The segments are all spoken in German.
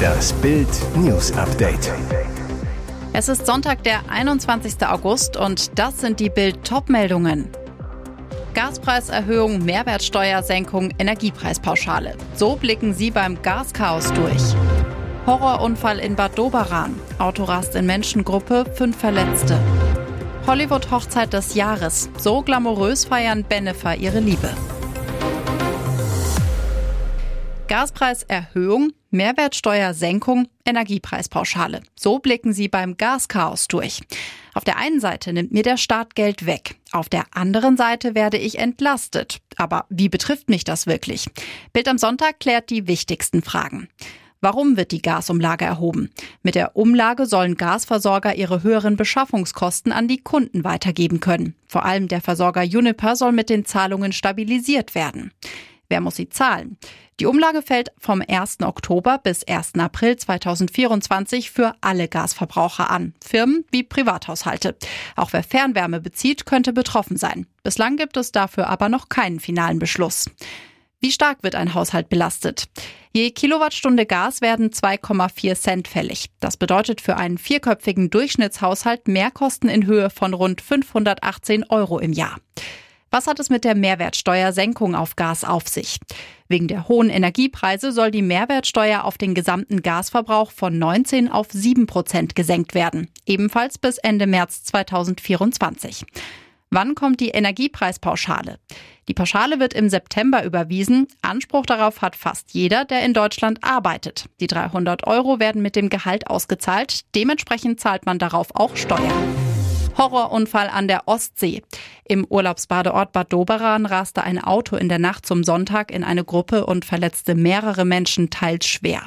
Das Bild News Update. Es ist Sonntag, der 21. August und das sind die Bild Topmeldungen. Gaspreiserhöhung, Mehrwertsteuersenkung, Energiepreispauschale. So blicken sie beim Gaschaos durch. Horrorunfall in Bad Doberan. Autorast in Menschengruppe, fünf Verletzte. Hollywood-Hochzeit des Jahres. So glamourös feiern Bennefer ihre Liebe. Gaspreiserhöhung, Mehrwertsteuersenkung, Energiepreispauschale. So blicken sie beim Gaschaos durch. Auf der einen Seite nimmt mir der Staat Geld weg. Auf der anderen Seite werde ich entlastet. Aber wie betrifft mich das wirklich? Bild am Sonntag klärt die wichtigsten Fragen. Warum wird die Gasumlage erhoben? Mit der Umlage sollen Gasversorger ihre höheren Beschaffungskosten an die Kunden weitergeben können. Vor allem der Versorger Uniper soll mit den Zahlungen stabilisiert werden. Wer muss sie zahlen? Die Umlage fällt vom 1. Oktober bis 1. April 2024 für alle Gasverbraucher an, Firmen wie Privathaushalte. Auch wer Fernwärme bezieht, könnte betroffen sein. Bislang gibt es dafür aber noch keinen finalen Beschluss. Wie stark wird ein Haushalt belastet? Je Kilowattstunde Gas werden 2,4 Cent fällig. Das bedeutet für einen vierköpfigen Durchschnittshaushalt Mehrkosten in Höhe von rund 518 Euro im Jahr. Was hat es mit der Mehrwertsteuersenkung auf Gas auf sich? Wegen der hohen Energiepreise soll die Mehrwertsteuer auf den gesamten Gasverbrauch von 19 auf 7 Prozent gesenkt werden, ebenfalls bis Ende März 2024. Wann kommt die Energiepreispauschale? Die Pauschale wird im September überwiesen. Anspruch darauf hat fast jeder, der in Deutschland arbeitet. Die 300 Euro werden mit dem Gehalt ausgezahlt. Dementsprechend zahlt man darauf auch Steuern. Horrorunfall an der Ostsee. Im Urlaubsbadeort Bad Doberan raste ein Auto in der Nacht zum Sonntag in eine Gruppe und verletzte mehrere Menschen teils schwer.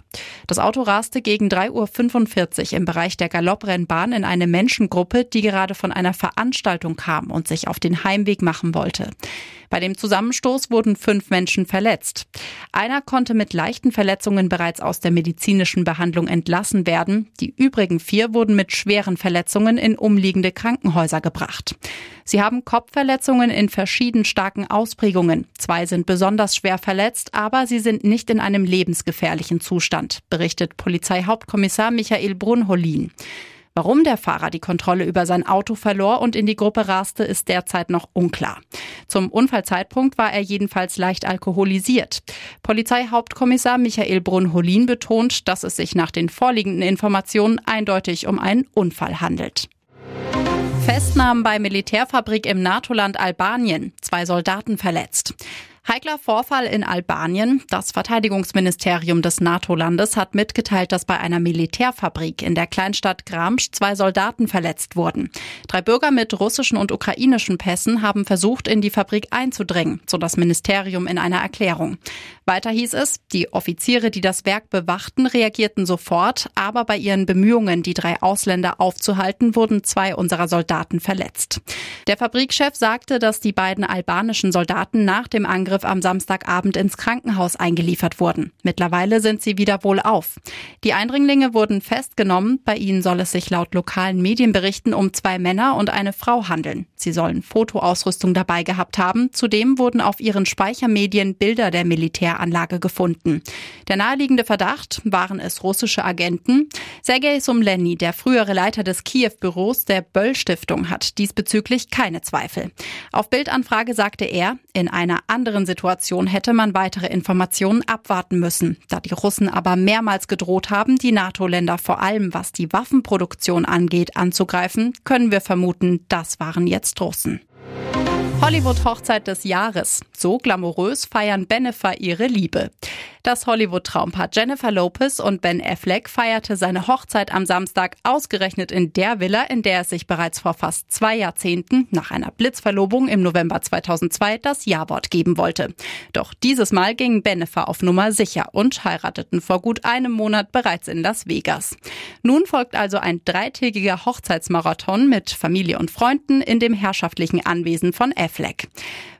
Das Auto raste gegen 3.45 Uhr im Bereich der Galopprennbahn in eine Menschengruppe, die gerade von einer Veranstaltung kam und sich auf den Heimweg machen wollte. Bei dem Zusammenstoß wurden fünf Menschen verletzt. Einer konnte mit leichten Verletzungen bereits aus der medizinischen Behandlung entlassen werden. Die übrigen vier wurden mit schweren Verletzungen in umliegende Krankenhäuser gebracht. Sie haben Kopfverletzungen in verschieden starken Ausprägungen. Zwei sind besonders schwer verletzt, aber sie sind nicht in einem lebensgefährlichen Zustand, berichtet Polizeihauptkommissar Michael Brunholin. Warum der Fahrer die Kontrolle über sein Auto verlor und in die Gruppe raste, ist derzeit noch unklar. Zum Unfallzeitpunkt war er jedenfalls leicht alkoholisiert. Polizeihauptkommissar Michael Brunholin betont, dass es sich nach den vorliegenden Informationen eindeutig um einen Unfall handelt. Festnahmen bei Militärfabrik im NATO-Land Albanien. Zwei Soldaten verletzt. Heikler Vorfall in Albanien. Das Verteidigungsministerium des NATO-Landes hat mitgeteilt, dass bei einer Militärfabrik in der Kleinstadt Gramsch zwei Soldaten verletzt wurden. Drei Bürger mit russischen und ukrainischen Pässen haben versucht, in die Fabrik einzudringen, so das Ministerium in einer Erklärung. Weiter hieß es, die Offiziere, die das Werk bewachten, reagierten sofort, aber bei ihren Bemühungen, die drei Ausländer aufzuhalten, wurden zwei unserer Soldaten verletzt. Der Fabrikchef sagte, dass die beiden albanischen Soldaten nach dem Angriff Angriff am Samstagabend ins Krankenhaus eingeliefert wurden. Mittlerweile sind sie wieder wohlauf. Die Eindringlinge wurden festgenommen. Bei ihnen soll es sich laut lokalen Medienberichten um zwei Männer und eine Frau handeln. Sie sollen Fotoausrüstung dabei gehabt haben. Zudem wurden auf ihren Speichermedien Bilder der Militäranlage gefunden. Der naheliegende Verdacht, waren es russische Agenten? Sergei Sumleni, der frühere Leiter des Kiew-Büros der Böll-Stiftung, hat diesbezüglich keine Zweifel. Auf Bildanfrage sagte er, in einer anderen anderen Situation hätte man weitere Informationen abwarten müssen. Da die Russen aber mehrmals gedroht haben, die NATO-Länder vor allem was die Waffenproduktion angeht anzugreifen, können wir vermuten, das waren jetzt Russen. Hollywood-Hochzeit des Jahres. So glamourös feiern Bennifer ihre Liebe. Das Hollywood-Traumpaar Jennifer Lopez und Ben Affleck feierte seine Hochzeit am Samstag ausgerechnet in der Villa, in der es sich bereits vor fast zwei Jahrzehnten nach einer Blitzverlobung im November 2002 das Ja-Wort geben wollte. Doch dieses Mal ging Bennifer auf Nummer sicher und heirateten vor gut einem Monat bereits in Las Vegas. Nun folgt also ein dreitägiger Hochzeitsmarathon mit Familie und Freunden in dem herrschaftlichen Anwesen von Affleck. Affleck.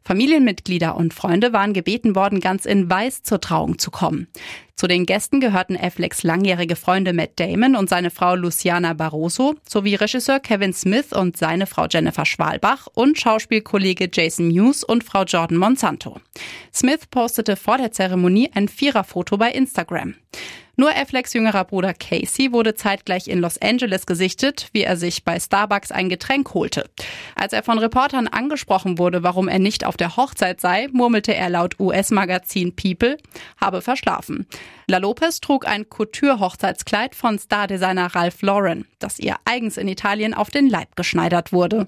Familienmitglieder und Freunde waren gebeten worden, ganz in Weiß zur Trauung zu kommen. Zu den Gästen gehörten Afflecks langjährige Freunde Matt Damon und seine Frau Luciana Barroso sowie Regisseur Kevin Smith und seine Frau Jennifer Schwalbach und Schauspielkollege Jason Mewes und Frau Jordan Monsanto. Smith postete vor der Zeremonie ein Viererfoto bei Instagram. Nur Afflecks jüngerer Bruder Casey wurde zeitgleich in Los Angeles gesichtet, wie er sich bei Starbucks ein Getränk holte. Als er von Reportern angesprochen wurde, warum er nicht auf der Hochzeit sei, murmelte er laut US-Magazin People, habe verschlafen. La Lopez trug ein Couture-Hochzeitskleid von Stardesigner Ralph Lauren, das ihr eigens in Italien auf den Leib geschneidert wurde.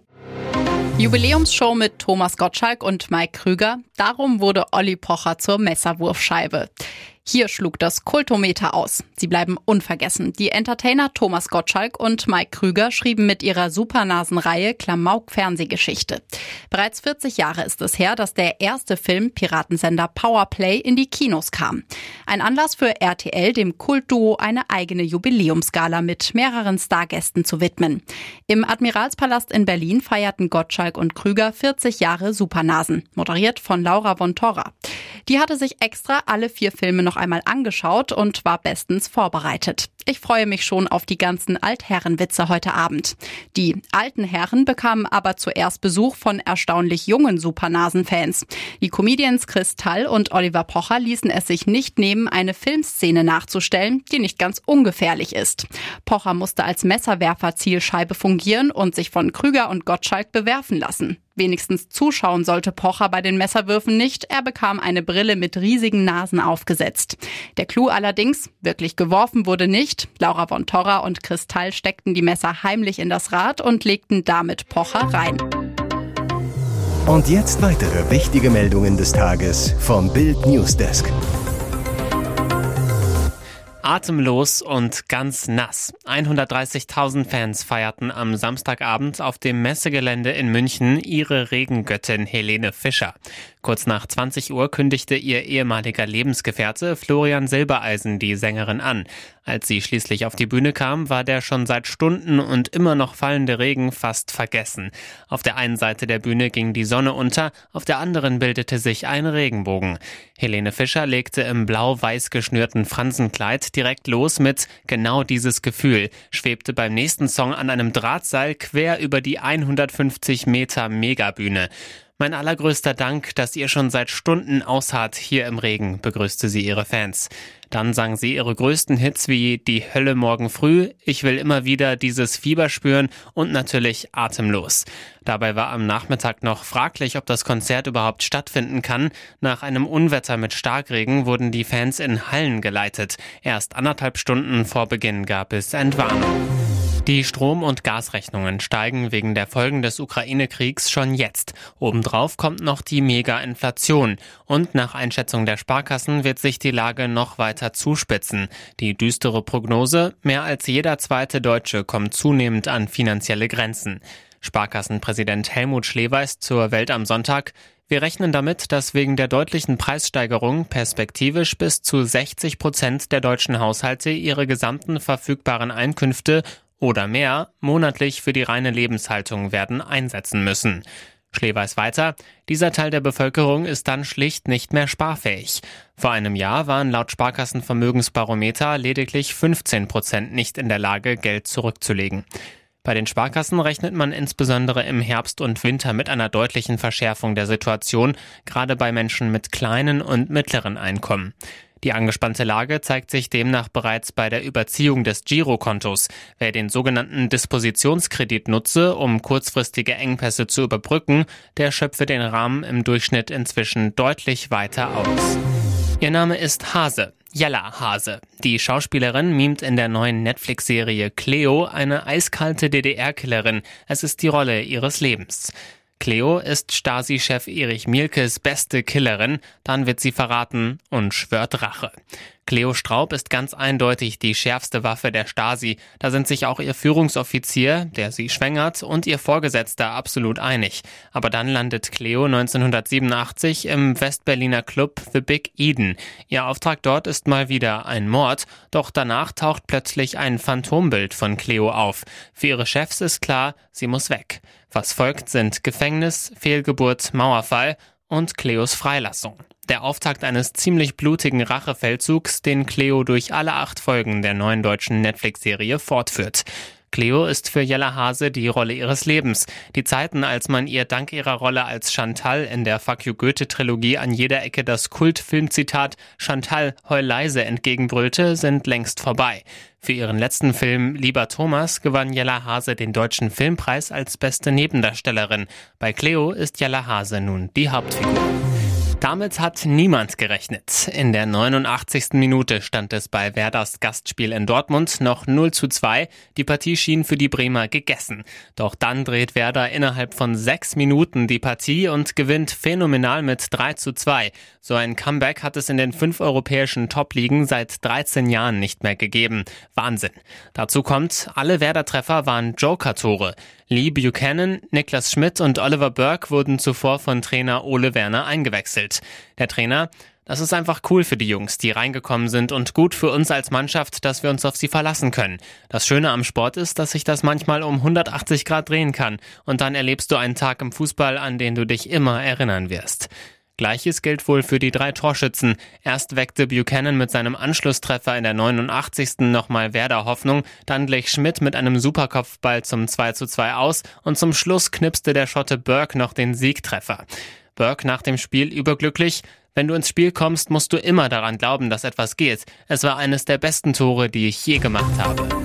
Jubiläumsshow mit Thomas Gottschalk und Mike Krüger. Darum wurde Olli Pocher zur Messerwurfscheibe. Hier schlug das Kultometer aus. Sie bleiben unvergessen. Die Entertainer Thomas Gottschalk und Mike Krüger schrieben mit ihrer Supernasenreihe Klamauk Fernsehgeschichte. Bereits 40 Jahre ist es her, dass der erste Film Piratensender Powerplay in die Kinos kam. Ein Anlass für RTL, dem Kultduo eine eigene Jubiläumsgala mit mehreren Stargästen zu widmen. Im Admiralspalast in Berlin feierten Gottschalk und Krüger 40 Jahre Supernasen, moderiert von Laura von Torra. Die hatte sich extra alle vier Filme noch einmal angeschaut und war bestens vorbereitet. Ich freue mich schon auf die ganzen Altherrenwitze heute Abend. Die alten Herren bekamen aber zuerst Besuch von erstaunlich jungen Supernasen-Fans. Die Comedians Kristall und Oliver Pocher ließen es sich nicht nehmen, eine Filmszene nachzustellen, die nicht ganz ungefährlich ist. Pocher musste als Messerwerfer Zielscheibe fungieren und sich von Krüger und Gottschalk bewerfen lassen. Wenigstens zuschauen sollte Pocher bei den Messerwürfen nicht. Er bekam eine Brille mit riesigen Nasen aufgesetzt. Der Clou allerdings, wirklich geworfen wurde nicht. Laura von Torra und Kristall steckten die Messer heimlich in das Rad und legten damit Pocher rein. Und jetzt weitere wichtige Meldungen des Tages vom Bild Newsdesk. Atemlos und ganz nass. 130.000 Fans feierten am Samstagabend auf dem Messegelände in München ihre Regengöttin Helene Fischer. Kurz nach 20 Uhr kündigte ihr ehemaliger Lebensgefährte Florian Silbereisen die Sängerin an. Als sie schließlich auf die Bühne kam, war der schon seit Stunden und immer noch fallende Regen fast vergessen. Auf der einen Seite der Bühne ging die Sonne unter, auf der anderen bildete sich ein Regenbogen. Helene Fischer legte im blau-weiß geschnürten Fransenkleid direkt los mit Genau dieses Gefühl, schwebte beim nächsten Song an einem Drahtseil quer über die 150 Meter Megabühne. Mein allergrößter Dank, dass ihr schon seit Stunden ausharrt hier im Regen, begrüßte sie ihre Fans. Dann sang sie ihre größten Hits wie Die Hölle morgen früh, Ich will immer wieder dieses Fieber spüren und natürlich Atemlos. Dabei war am Nachmittag noch fraglich, ob das Konzert überhaupt stattfinden kann. Nach einem Unwetter mit Starkregen wurden die Fans in Hallen geleitet. Erst anderthalb Stunden vor Beginn gab es Entwarnung. Die Strom- und Gasrechnungen steigen wegen der Folgen des Ukraine-Kriegs schon jetzt. Obendrauf kommt noch die Mega-Inflation. Und nach Einschätzung der Sparkassen wird sich die Lage noch weiter zuspitzen. Die düstere Prognose, mehr als jeder zweite Deutsche kommt zunehmend an finanzielle Grenzen. Sparkassenpräsident Helmut Schleweis zur Welt am Sonntag. Wir rechnen damit, dass wegen der deutlichen Preissteigerung perspektivisch bis zu 60 Prozent der deutschen Haushalte ihre gesamten verfügbaren Einkünfte oder mehr monatlich für die reine Lebenshaltung werden einsetzen müssen. Schlee weiß weiter, dieser Teil der Bevölkerung ist dann schlicht nicht mehr sparfähig. Vor einem Jahr waren laut Sparkassenvermögensbarometer lediglich 15 Prozent nicht in der Lage, Geld zurückzulegen. Bei den Sparkassen rechnet man insbesondere im Herbst und Winter mit einer deutlichen Verschärfung der Situation, gerade bei Menschen mit kleinen und mittleren Einkommen. Die angespannte Lage zeigt sich demnach bereits bei der Überziehung des Girokontos. Wer den sogenannten Dispositionskredit nutze, um kurzfristige Engpässe zu überbrücken, der schöpfe den Rahmen im Durchschnitt inzwischen deutlich weiter aus. Ihr Name ist Hase. Jella Hase. Die Schauspielerin mimt in der neuen Netflix-Serie Cleo eine eiskalte DDR-Killerin. Es ist die Rolle ihres Lebens. Cleo ist Stasi-Chef Erich Mielkes beste Killerin, dann wird sie verraten und schwört Rache. Cleo Straub ist ganz eindeutig die schärfste Waffe der Stasi. Da sind sich auch ihr Führungsoffizier, der sie schwängert, und ihr Vorgesetzter absolut einig. Aber dann landet Cleo 1987 im Westberliner Club The Big Eden. Ihr Auftrag dort ist mal wieder ein Mord, doch danach taucht plötzlich ein Phantombild von Cleo auf. Für ihre Chefs ist klar, sie muss weg. Was folgt sind Gefängnis, Fehlgeburt, Mauerfall und Cleos Freilassung. Der Auftakt eines ziemlich blutigen Rachefeldzugs, den Cleo durch alle acht Folgen der neuen deutschen Netflix-Serie fortführt. Cleo ist für Jella Hase die Rolle ihres Lebens. Die Zeiten, als man ihr dank ihrer Rolle als Chantal in der Fuck You Goethe Trilogie an jeder Ecke das Kultfilmzitat Chantal heul leise entgegenbrüllte, sind längst vorbei. Für ihren letzten Film Lieber Thomas gewann Jella Hase den deutschen Filmpreis als beste Nebendarstellerin. Bei Cleo ist Jella Hase nun die Hauptfigur. Damit hat niemand gerechnet. In der 89. Minute stand es bei Werders Gastspiel in Dortmund noch 0 zu 2. Die Partie schien für die Bremer gegessen. Doch dann dreht Werder innerhalb von sechs Minuten die Partie und gewinnt phänomenal mit 3 zu 2. So ein Comeback hat es in den fünf europäischen Top-Ligen seit 13 Jahren nicht mehr gegeben. Wahnsinn. Dazu kommt, alle Werder-Treffer waren Joker-Tore. Lee Buchanan, Niklas Schmidt und Oliver Burke wurden zuvor von Trainer Ole Werner eingewechselt. Der Trainer, das ist einfach cool für die Jungs, die reingekommen sind und gut für uns als Mannschaft, dass wir uns auf sie verlassen können. Das Schöne am Sport ist, dass sich das manchmal um 180 Grad drehen kann und dann erlebst du einen Tag im Fußball, an den du dich immer erinnern wirst. Gleiches gilt wohl für die drei Torschützen. Erst weckte Buchanan mit seinem Anschlusstreffer in der 89. nochmal Werder Hoffnung, dann glich Schmidt mit einem Superkopfball zum 2 zu 2 aus und zum Schluss knipste der Schotte Burke noch den Siegtreffer. Burke nach dem Spiel überglücklich. Wenn du ins Spiel kommst, musst du immer daran glauben, dass etwas geht. Es war eines der besten Tore, die ich je gemacht habe.